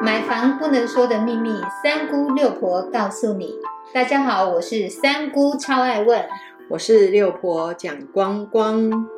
买房不能说的秘密，三姑六婆告诉你。大家好，我是三姑，超爱问。我是六婆蒋光光。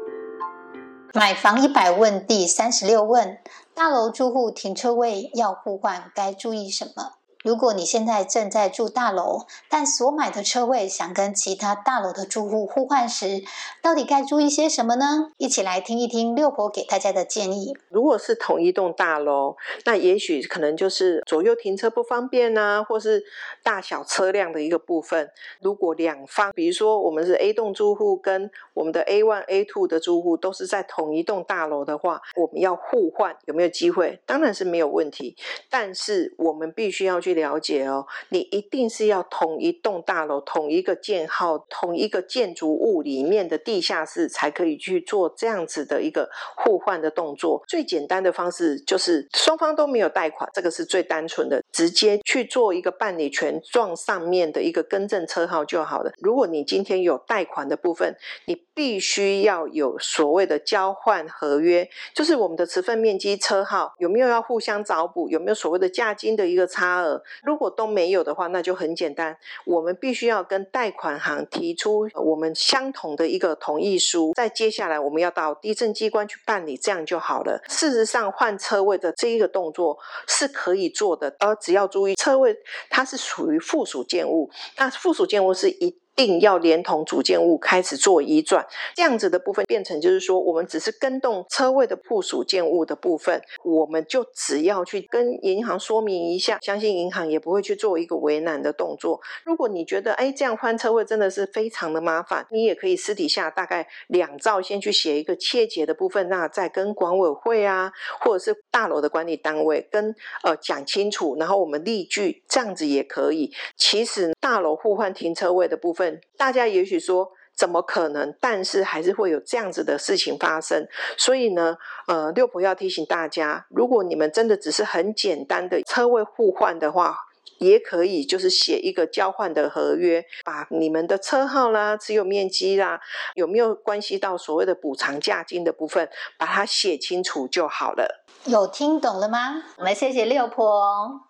买房一百问第三十六问：大楼住户停车位要互换，该注意什么？如果你现在正在住大楼，但所买的车位想跟其他大楼的住户互换时，到底该注意些什么呢？一起来听一听六婆给大家的建议。如果是同一栋大楼，那也许可能就是左右停车不方便啊，或是大小车辆的一个部分。如果两方，比如说我们是 A 栋住户跟我们的 A one、A two 的住户都是在同一栋大楼的话，我们要互换有没有机会？当然是没有问题，但是我们必须要去。了解哦，你一定是要同一栋大楼、同一个建号、同一个建筑物里面的地下室才可以去做这样子的一个互换的动作。最简单的方式就是双方都没有贷款，这个是最单纯的，直接去做一个办理权状上面的一个更正车号就好了。如果你今天有贷款的部分，你必须要有所谓的交换合约，就是我们的持份面积、车号有没有要互相找补，有没有所谓的价金的一个差额。如果都没有的话，那就很简单，我们必须要跟贷款行提出我们相同的一个同意书，再接下来我们要到地震机关去办理，这样就好了。事实上，换车位的这一个动作是可以做的，而只要注意车位它是属于附属建物，那附属建物是一。定要连同主建物开始做移转，这样子的部分变成就是说，我们只是跟动车位的附属建物的部分，我们就只要去跟银行说明一下，相信银行也不会去做一个为难的动作。如果你觉得哎这样换车位真的是非常的麻烦，你也可以私底下大概两兆先去写一个切结的部分，那再跟管委会啊，或者是大楼的管理单位跟呃讲清楚，然后我们例句这样子也可以。其实大楼互换停车位的部分。大家也许说怎么可能？但是还是会有这样子的事情发生。所以呢，呃，六婆要提醒大家，如果你们真的只是很简单的车位互换的话，也可以就是写一个交换的合约，把你们的车号啦、持有面积啦，有没有关系到所谓的补偿价金的部分，把它写清楚就好了。有听懂了吗？我们谢谢六婆。